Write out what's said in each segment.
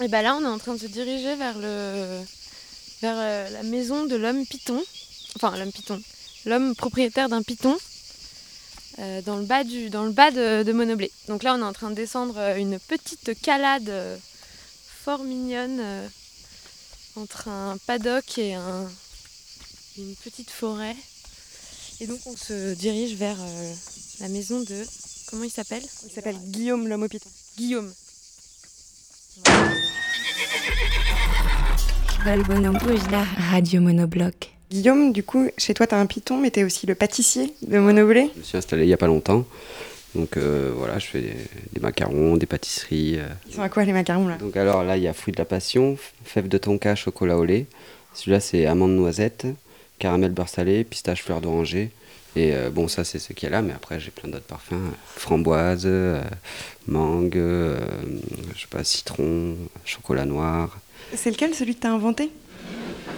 Et bah là, on est en train de se diriger vers, le, vers euh, la maison de l'homme python. Enfin, l'homme python. L'homme propriétaire d'un python euh, dans le bas, du, dans le bas de, de, Monoblé. Donc là, on est en train de descendre euh, une petite calade fort mignonne entre un paddock et un, une petite forêt. Et donc, on se dirige vers la maison de. Comment il s'appelle? Il s'appelle Guillaume l'homme au python. Guillaume. Radio Monobloc. Guillaume, du coup, chez toi, tu as un python, mais tu es aussi le pâtissier de Monoblé Je me suis installé il n'y a pas longtemps. Donc euh, voilà, je fais des, des macarons, des pâtisseries. euh. Ils sont à quoi les macarons là? Donc alors là, il y a fruits de la passion, fèves de tonka, chocolat au lait. Celui-là, c'est amande noisette, caramel beurre salé, pistache fleur d'oranger. Et euh, bon, ça, c'est ce qu'il y a là, mais après, j'ai plein d'autres parfums. Framboise, euh, mangue, euh, je sais pas, citron, chocolat noir. C'est lequel, celui que tu as inventé?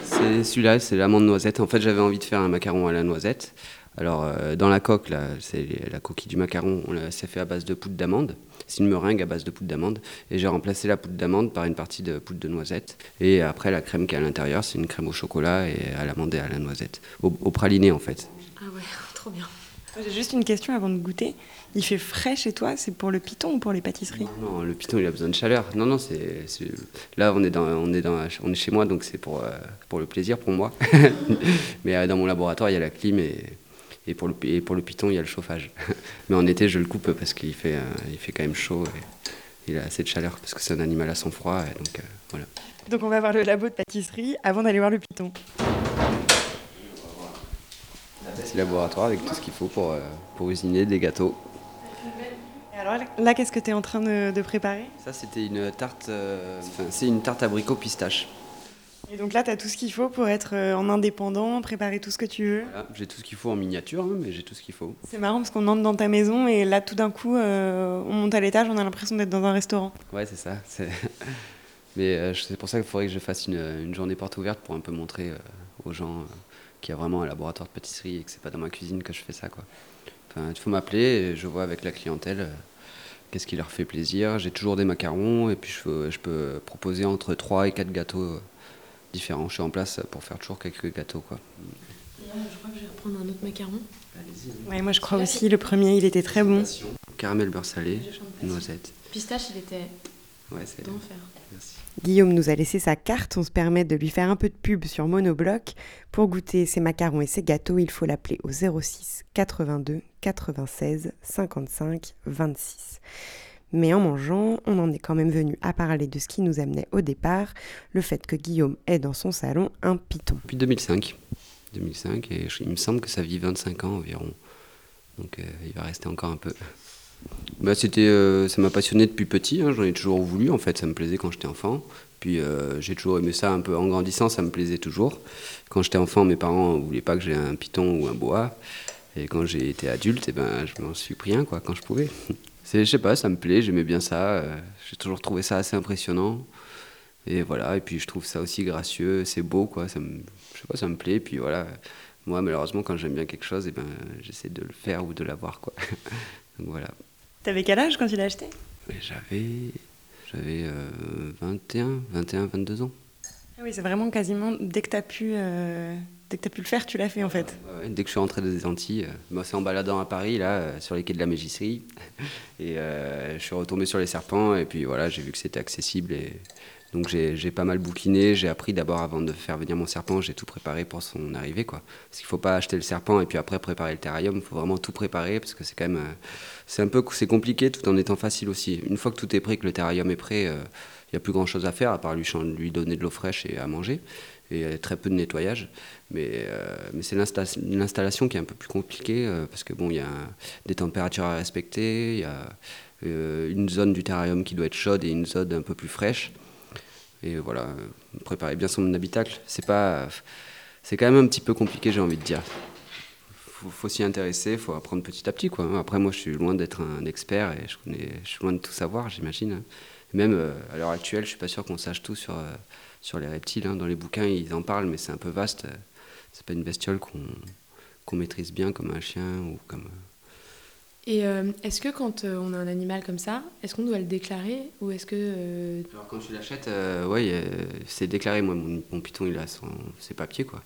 C'est celui-là, c'est l'amande noisette. En fait, j'avais envie de faire un macaron à la noisette. Alors, euh, dans la coque, là, c'est la coquille du macaron, on c'est fait à base de poudre d'amande. C'est une meringue à base de poudre d'amande. Et j'ai remplacé la poudre d'amande par une partie de poudre de noisette. Et après, la crème qui est à l'intérieur, c'est une crème au chocolat et à l'amande et à la noisette. Au, au praliné, en fait. Ah ouais, trop bien. J'ai juste une question avant de goûter. Il fait frais chez toi C'est pour le python ou pour les pâtisseries Non, le python, il a besoin de chaleur. Non, non, c'est. Là, on est, dans, on, est dans, on est chez moi, donc c'est pour, euh, pour le plaisir, pour moi. Mais euh, dans mon laboratoire, il y a la clim et, et, pour le, et pour le python, il y a le chauffage. Mais en été, je le coupe parce qu'il fait, euh, il fait quand même chaud et il a assez de chaleur parce que c'est un animal à sang froid. Et donc, euh, voilà. Donc on va voir le labo de pâtisserie avant d'aller voir le python. Laboratoire avec tout ce qu'il faut pour, euh, pour usiner des gâteaux. Et alors là, qu'est-ce que tu es en train de, de préparer? Ça, c'était une tarte. euh, c'est une tarte abricot pistache. Et donc là, tu as tout ce qu'il faut pour être euh, en indépendant, préparer tout ce que tu veux? Voilà, j'ai tout ce qu'il faut en miniature, hein, mais j'ai tout ce qu'il faut. C'est marrant parce qu'on entre dans ta maison et là, tout d'un coup, euh, on monte à l'étage, on a l'impression d'être dans un restaurant. Ouais, c'est ça. Mais euh, c'est pour ça qu'il faudrait que je fasse une, une journée porte ouverte pour un peu montrer aux gens qu'il y a vraiment un laboratoire de pâtisserie et que c'est pas dans ma cuisine que je fais ça. Quoi. Enfin, il faut m'appeler et je vois avec la clientèle euh, qu'est-ce qui leur fait plaisir. J'ai toujours des macarons et puis je peux, je peux proposer entre 3 et 4 gâteaux euh, différents. Je suis en place pour faire toujours quelques gâteaux. Quoi. je crois que je vais reprendre un autre macaron. Ouais, moi, je crois aussi, le premier, il était très bon. Caramel beurre salé, noisette. Pistache, il était Ouais, c'est d'enfer. Merci. Guillaume nous a laissé sa carte, on se permet de lui faire un peu de pub sur Monobloc. Pour goûter ses macarons et ses gâteaux, il faut l'appeler au 06 82 96 55 26. Mais en mangeant, on en est quand même venu à parler de ce qui nous amenait au départ, le fait que Guillaume ait dans son salon un python. Depuis 2005. 2005 et il me semble que ça vit 25 ans environ. Donc euh, il va rester encore un peu. Bah, c'était, euh, ça m'a passionné depuis petit, hein, j'en ai toujours voulu en fait, ça me plaisait quand j'étais enfant. Puis euh, j'ai toujours aimé ça un peu en grandissant, ça me plaisait toujours. Quand j'étais enfant, mes parents ne voulaient pas que j'ai un python ou un boa. Et quand j'ai été adulte, eh ben, je m'en suis pris un quoi, quand je pouvais. C'est, je sais pas, ça me plaît, j'aimais bien ça. euh, j'ai toujours trouvé ça assez impressionnant. Et voilà, et puis je trouve ça aussi gracieux, c'est beau, quoi. Ça me, je sais pas, ça me plaît. Et puis voilà, moi, malheureusement, quand j'aime bien quelque chose, eh ben, j'essaie de le faire ou de l'avoir, quoi. Donc voilà. T'avais quel âge quand il a acheté? Et j'avais, j'avais euh, 21, 21, 22 ans. Ah oui, c'est vraiment quasiment dès que t'as pu, euh, dès que t'as pu le faire, tu l'as fait en fait. Dès que je suis rentré des Antilles, euh, moi, c'est en baladant à Paris, là, euh, sur les quais de la Mégisserie. Et je suis retombé sur les serpents, et puis voilà, j'ai vu que c'était accessible. Et donc j'ai pas mal bouquiné. J'ai appris d'abord, avant de faire venir mon serpent, j'ai tout préparé pour son arrivée, quoi. Parce qu'il faut pas acheter le serpent et puis après préparer le terrarium. Il faut vraiment tout préparer, parce que c'est quand même. euh, c'est un peu compliqué tout en étant facile aussi. Une fois que tout est prêt, que le terrarium est prêt, euh, il n'y a plus grand chose à faire, à part lui, donner de l'eau fraîche et à manger. Et euh, très peu de nettoyage. Mais, euh, mais c'est l'insta- l'installation qui est un peu plus compliquée, euh, parce que bon, il y a des températures à respecter, il y a euh, une zone du terrarium qui doit être chaude et une zone un peu plus fraîche. Et voilà, préparer bien son habitacle, c'est pas, c'est quand même un petit peu compliqué, j'ai envie de dire. Faut, faut s'y intéresser, faut apprendre petit à petit, quoi. Après, moi, je suis loin d'être un expert et je suis loin de tout savoir, j'imagine. hein. Même euh, à l'heure actuelle, je suis pas sûr qu'on sache tout sur euh, sur les reptiles. hein. Dans les bouquins, ils en parlent, mais c'est un peu vaste. C'est pas une bestiole qu'on qu'on maîtrise bien comme un chien ou comme. Et euh, est-ce que quand euh, on a un animal comme ça, est-ce qu'on doit le déclarer ou est-ce que... euh, Alors quand tu l'achètes, euh, ouais, euh, c'est déclaré. Moi, mon, mon python, il a son, ses papiers, quoi.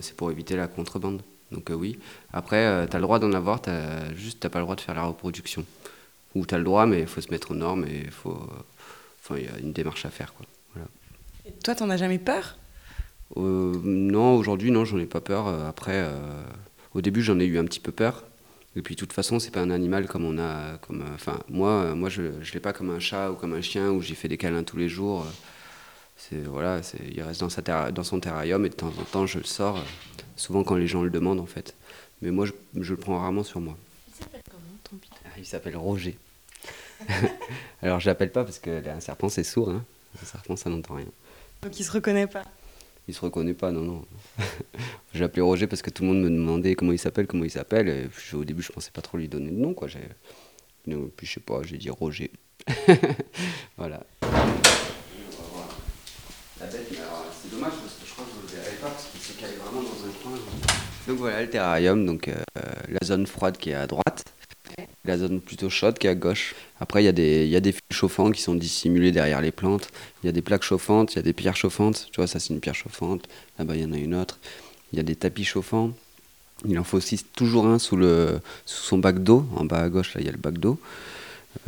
C'est pour éviter la contrebande. Donc euh, oui. Après, tu as le droit d'en avoir, t'as, juste t'as pas le droit de faire la reproduction. Ou tu as le droit, mais il faut se mettre aux normes et il faut... euh, Enfin, il y a une démarche à faire, quoi. Et toi, t'en as jamais peur? Euh, non, aujourd'hui, non, j'en ai pas peur. Après, euh, au début, j'en ai eu un petit peu peur. Et puis, de toute façon, c'est pas un animal comme on a. Comme, euh, enfin, moi, euh, moi, je, je l'ai pas comme un chat ou comme un chien où j'y fais des câlins tous les jours. Euh, C'est voilà, c'est, il reste dans sa terra- dans son terrarium et de temps en temps, je le sors. souvent quand les gens le demandent, en fait. Mais moi, je, je le prends rarement sur moi. Il s'appelle comment ton Ah, Il s'appelle Roger. Alors, je l'appelle pas parce que un serpent, c'est sourd. Hein. Un serpent, ça n'entend rien. Donc il se reconnaît pas. Il se reconnaît pas, non, non. j'ai appelé Roger parce que tout le monde me demandait comment il s'appelle, comment il s'appelle. Et puis, au début, je pensais pas trop lui donner de nom, quoi. Puis je sais pas, j'ai dit Roger. voilà. La bête, mais alors, c'est dommage parce que je crois que vous le verrez pas parce qu'il s'est calé vraiment dans un coin. Donc voilà le terrarium, donc euh, la zone froide qui est à droite, la zone plutôt chaude qui est à gauche. Après, il y, a des- il y a des chauffants qui sont dissimulés derrière les plantes. Il y a des plaques chauffantes, il y a des pierres chauffantes. Tu vois, ça c'est une pierre chauffante. Là-bas, il y en a une autre. Il y a des tapis chauffants. Il en faut aussi toujours un sous, le, sous son bac d'eau. En bas à gauche, là, il y a le bac d'eau.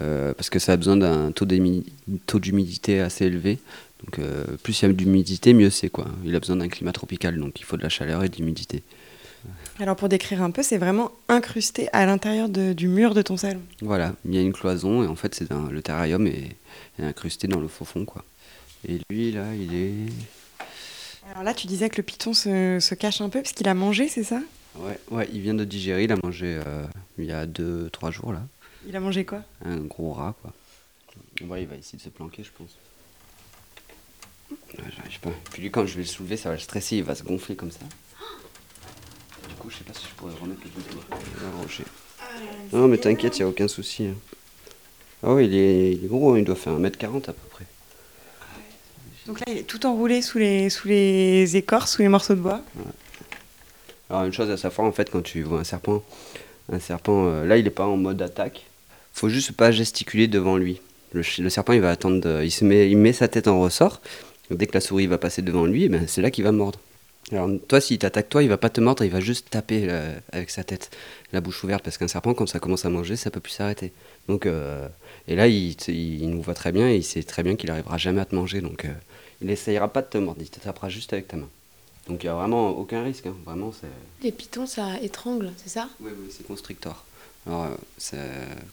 Euh, parce que ça a besoin d'un taux d'humidité assez élevé. Donc, euh, plus il y a d'humidité, mieux c'est. quoi. Il a besoin d'un climat tropical, donc il faut de la chaleur et de l'humidité. Alors pour décrire un peu, c'est vraiment incrusté à l'intérieur du mur de ton salon. Voilà, il y a une cloison et en fait, c'est le terrarium est, est incrusté dans le faux fond. Quoi. Et lui, là, il est. Alors là, tu disais que le python se, se cache un peu parce qu'il a mangé, c'est ça? Ouais, ouais, il vient de digérer, il a mangé euh, il y a 2-3 jours là. Il a mangé quoi? Un gros rat quoi. Ouais, il va essayer de se planquer, je pense. Ouais, J'arrive pas. Puis lui, quand je vais le soulever, ça va le stresser, il va se gonfler comme ça. Coup, je sais pas si je pourrais remettre le bouton. Le rocher. Non, mais t'inquiète, il a aucun souci. hein. Ah oui, il est, il est gros, hein, il doit faire 1m40 à peu près. Donc là, il est tout enroulé sous les, sous les écorces, sous les morceaux de bois. Alors une chose à savoir en fait quand tu vois un serpent, un serpent euh, là il est pas en mode attaque. Faut juste pas gesticuler devant lui. Le, serpent il va attendre, de- il se met, il met sa tête en ressort. Dès que la souris va passer devant lui, eh ben, c'est là qu'il va mordre. Alors toi s'il t'attaque toi, il va pas te mordre, il va juste taper euh, avec sa tête, la bouche ouverte parce qu'un serpent quand ça commence à manger, ça peut plus s'arrêter. Donc euh, et là il, il nous voit très bien et il sait très bien qu'il arrivera jamais à te manger donc euh, il essayera pas de te mordre, il te tapera juste avec ta main. Donc il y a vraiment aucun risque, hein. vraiment. Les pythons, ça étrangle, c'est ça? Oui, oui, c'est constrictor. Alors,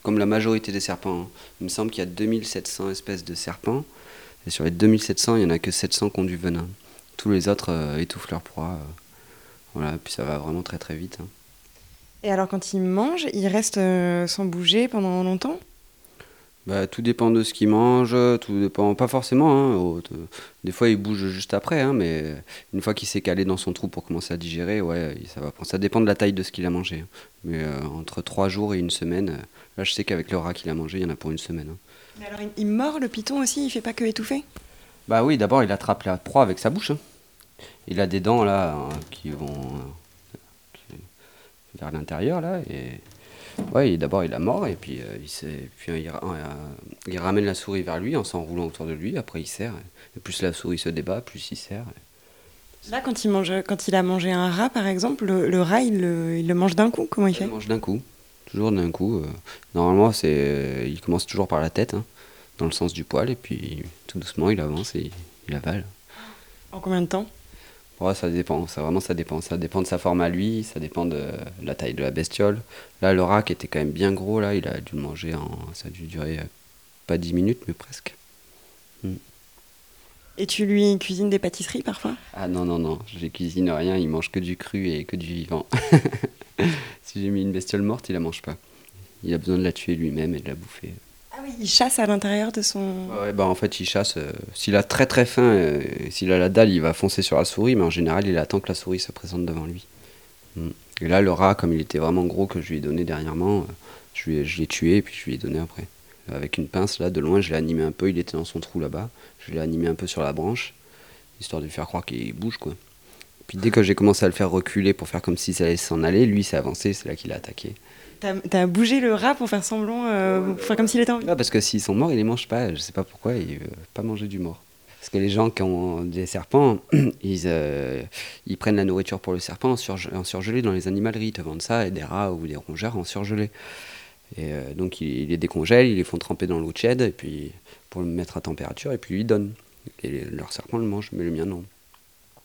comme la majorité des serpents, hein. il me semble qu'il y a 2700 espèces de serpents, et sur les 2700, il n'y en a que 700 qui ont du venin. Tous les autres euh, étouffent leur proie. euh. Voilà, puis ça va vraiment très très vite. hein. Et alors quand il mange, il reste euh, sans bouger pendant longtemps? Bah, tout dépend de ce qu'il mange, tout dépend, pas forcément. hein, au- de- des fois, il bouge juste après, hein, mais une fois qu'il s'est calé dans son trou pour commencer à digérer, ouais, ça va prendre. Ça dépend de la taille de ce qu'il a mangé. Mais entre 3 jours et une semaine, là, je sais qu'avec le rat qu'il a mangé, il y en a pour une semaine. Mais alors il, il mord le python aussi, il fait pas que étouffer? Bah oui, d'abord il attrape la proie avec sa bouche. hein. Il a des dents là hein, qui vont euh, qui- vers l'intérieur là et ouais, d'abord il a mort et puis euh, il puis il, euh, il ramène la souris vers lui en s'enroulant autour de lui. Après il serre. Et plus la souris se débat, plus il serre. Là, quand il, mange, quand il a mangé un rat, par exemple, le, le rat, il le, il le mange d'un coup. Comment il fait? Il mange d'un coup, toujours d'un coup. Normalement c'est, il commence toujours par la tête, hein, dans le sens du poil et puis tout doucement il avance et il avale. En combien de temps? Ouais, ça dépend, ça vraiment ça dépend. Ça dépend de sa forme à lui, ça dépend de la taille de la bestiole. Là, le rat qui était quand même bien gros, là, il a dû le manger en. Ça a dû durer euh, pas 10 minutes, mais presque. Et tu lui cuisines des pâtisseries parfois? Ah non, non, non, je cuisine rien, il mange que du cru et que du vivant. si j'ai mis une bestiole morte, il la mange pas. Il a besoin de la tuer lui-même et de la bouffer. Il chasse à l'intérieur de son... Ouais, bah en fait, il chasse. euh, s'il a très très faim, euh, s'il a la dalle, il va foncer sur la souris, mais en général, il attend que la souris se présente devant lui. Mm. Et là, le rat, comme il était vraiment gros que je lui ai donné dernièrement, euh, je lui l'ai tué et puis je lui ai donné après. Avec une pince, là, de loin, je l'ai animé un peu, il était dans son trou là-bas. Je l'ai animé un peu sur la branche, histoire de lui faire croire qu'il bouge, quoi. Puis dès que j'ai commencé à le faire reculer pour faire comme si ça allait s'en aller, lui s'est avancé, c'est là qu'il a attaqué. T'as as bougé le rat pour faire semblant, euh, pour faire comme s'il était en vie parce que s'ils sont morts, ils les mangent pas. Je sais pas pourquoi, ils veulent pas manger du mort. Parce que les gens qui ont des serpents, ils, euh, ils prennent la nourriture pour le serpent en, surge- surgelé dans les animaleries. Ils te vendent ça, et des rats ou des rongeurs en surgelé. Et euh, donc ils, ils les décongèlent, ils les font tremper dans l'eau tiède, et puis pour le mettre à température, et puis ils donnent. Et les- leur serpent le mange, mais le mien non.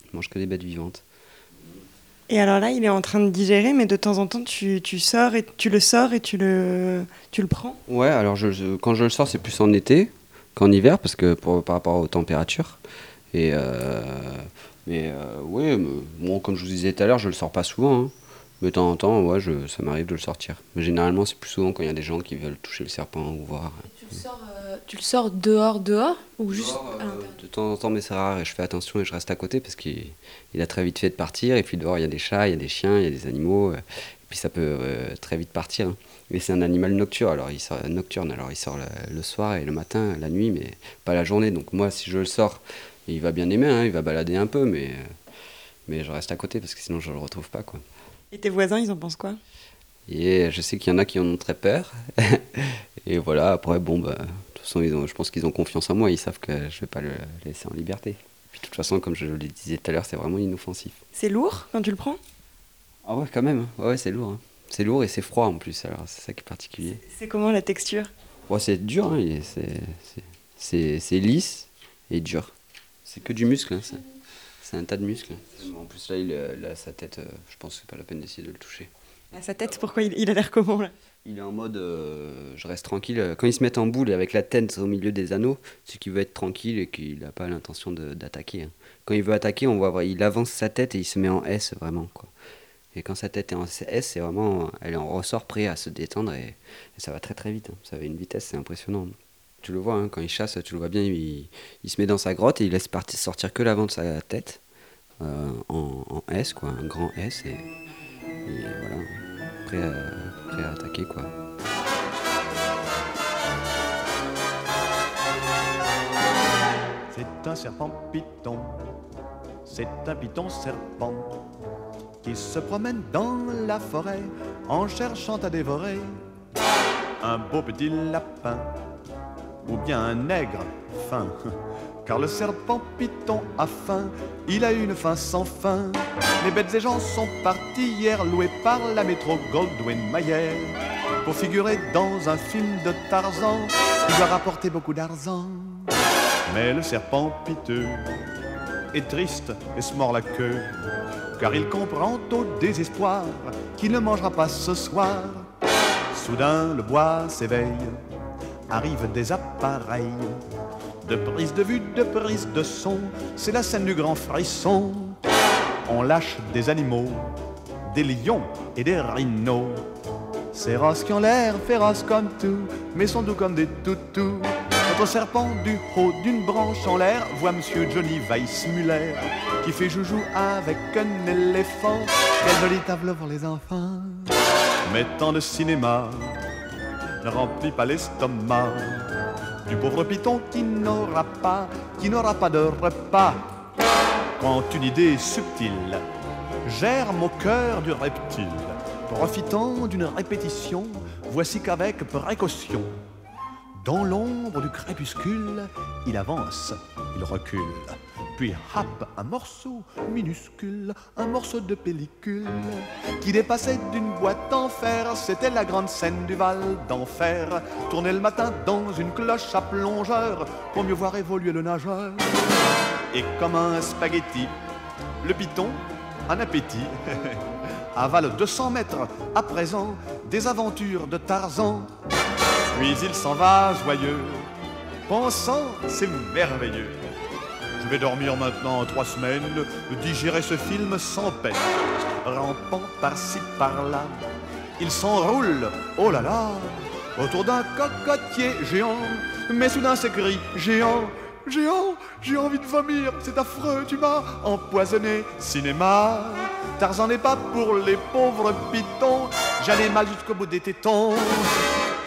Il mange que des bêtes vivantes. Et alors là, il est en train de digérer, mais de temps en temps, tu, tu sors et tu le sors et tu le, tu le prends. Ouais, alors je, je- quand je le sors, c'est plus en été qu'en hiver, parce que pour, par rapport aux températures. Et euh, mais euh, me- bon, comme je vous disais tout à l'heure, je le sors pas souvent. hein. Mais de temps en temps, ouais, je, ça m'arrive de le sortir. Mais généralement, c'est plus souvent quand il y a des gens qui veulent toucher le serpent ou voir. Tu le sors, euh, tu le sors dehors, dehors Ou juste Dehors, à euh, de temps en temps, mais c'est rare et je fais attention et je reste à côté parce qu'il il a très vite fait de partir. Et puis dehors, il y a des chats, il y a des chiens, il y a des animaux. euh, et puis ça peut euh, très vite partir. hein. Mais c'est un animal nocturne, alors il sort nocturne, alors il sort le, le soir et le matin, la nuit, mais pas la journée. Donc moi, si je le sors, il va bien aimer, hein, il va balader un peu, mais, euh, mais je reste à côté parce que sinon je le retrouve pas. Quoi. Et tes voisins, ils en pensent quoi? Et je sais qu'il y en a qui en ont très peur. et voilà, après, bon, bah, façon, ils ont, je pense qu'ils ont confiance en moi, ils savent que je vais pas le laisser en liberté. Puis de toute façon, comme je le disais tout à l'heure, c'est vraiment inoffensif. C'est lourd quand tu le prends? Ah ouais, quand même, ouais, ouais, c'est lourd. hein. C'est lourd et c'est froid en plus, alors c'est ça qui est particulier. C'est comment la texture? Bon, c'est dur, hein, c'est- lisse et dur. C'est que du muscle, hein, c'est- c'est un tas de muscles. En plus, là, il, a- là, sa tête, euh, je pense que c'est pas la peine d'essayer de le toucher. À sa tête, pourquoi il, il a l'air comment là? Il est en mode euh, je reste tranquille. Quand il se met en boule avec la tête au milieu des anneaux, c'est qu'il veut être tranquille et qu'il n'a pas l'intention d'attaquer. hein. Quand il veut attaquer, on voit il avance sa tête et il se met en S vraiment. Quoi. Et quand sa tête est en S, c'est vraiment, elle en ressort prêt à se détendre et, ça va très très vite. hein. Ça va une vitesse, c'est impressionnant. Tu le vois, hein, quand il chasse, tu le vois bien, il, se met dans sa grotte et il laisse partir, sortir que l'avant de sa tête euh, en, S, quoi, un grand S et voilà, prêt à, C'est un serpent python, c'est un python serpent qui se promène dans la forêt en cherchant à dévorer un beau petit lapin ou bien un nègre fin. Car le serpent python a faim, il a une faim sans fin. Les bêtes et gens sont partis hier loués par la métro Goldwyn Mayer pour figurer dans un film de Tarzan qui doit rapporter beaucoup d'argent. Mais le serpent piteux est triste et se mord la queue, car il comprend au désespoir qu'il ne mangera pas ce soir. Soudain, le bois s'éveille, arrivent des appareils, de prise de vue, de prise de son, c'est la scène du grand frisson. On lâche des animaux, des lions et des rhinos. Qui ont l'air féroces comme tout, mais sont doux comme des toutous. Notre serpent du haut d'une branche en l'air voit Monsieur Johnny Weissmuller qui fait joujou avec un éléphant. Quelle jolie table pour les enfants. Mais tant de cinéma ne remplit pas l'estomac du pauvre python qui n'aura pas, qui n'aura pas de repas. Quand une idée subtile. Germe au cœur du reptile, profitant d'une répétition, voici qu'avec précaution, dans l'ombre du crépuscule, il avance, il recule, puis happe un morceau minuscule, un morceau de pellicule qui dépassait d'une boîte en fer. C'était la grande scène du Val d'Enfer, tourné le matin dans une cloche à plongeur pour mieux voir évoluer le nageur. Et comme un spaghetti, le python, un appétit, avale 200 mètres à présent des aventures de Tarzan. Puis il s'en va joyeux, pensant c'est merveilleux. Je vais dormir maintenant trois semaines, digérer ce film sans peine. Rampant par-ci par-là, il s'enroule, oh là là, autour d'un cocotier géant. Mais soudain cris géant, géant, j'ai envie de vomir, c'est affreux, tu m'as empoisonné. Cinéma, Tarzan n'est pas pour les pauvres pitons, j'allais mal jusqu'au bout des tétons.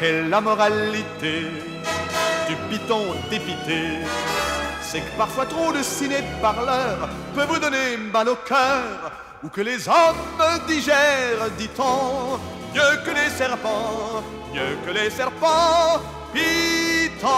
Et la moralité du python dépité, c'est que parfois trop de ciné parleurs peut vous donner mal au cœur, ou que les hommes digèrent, dit-on, mieux que les serpents, mieux que les serpents, Python.